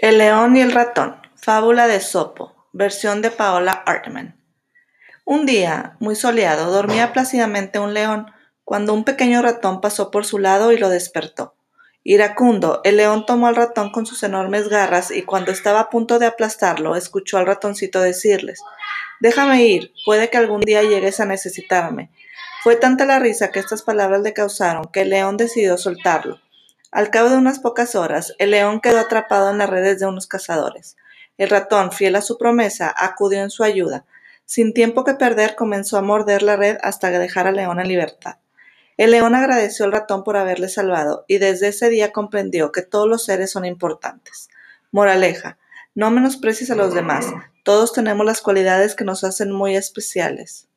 El león y el ratón, fábula de Sopo, versión de Paola Artman. Un día, muy soleado, dormía plácidamente un león, cuando un pequeño ratón pasó por su lado y lo despertó. Iracundo, el león tomó al ratón con sus enormes garras y cuando estaba a punto de aplastarlo, escuchó al ratoncito decirles, Déjame ir, puede que algún día llegues a necesitarme. Fue tanta la risa que estas palabras le causaron que el león decidió soltarlo. Al cabo de unas pocas horas, el león quedó atrapado en las redes de unos cazadores. El ratón, fiel a su promesa, acudió en su ayuda. Sin tiempo que perder, comenzó a morder la red hasta dejar al león en libertad. El león agradeció al ratón por haberle salvado y desde ese día comprendió que todos los seres son importantes. Moraleja, no menosprecies a los demás, todos tenemos las cualidades que nos hacen muy especiales.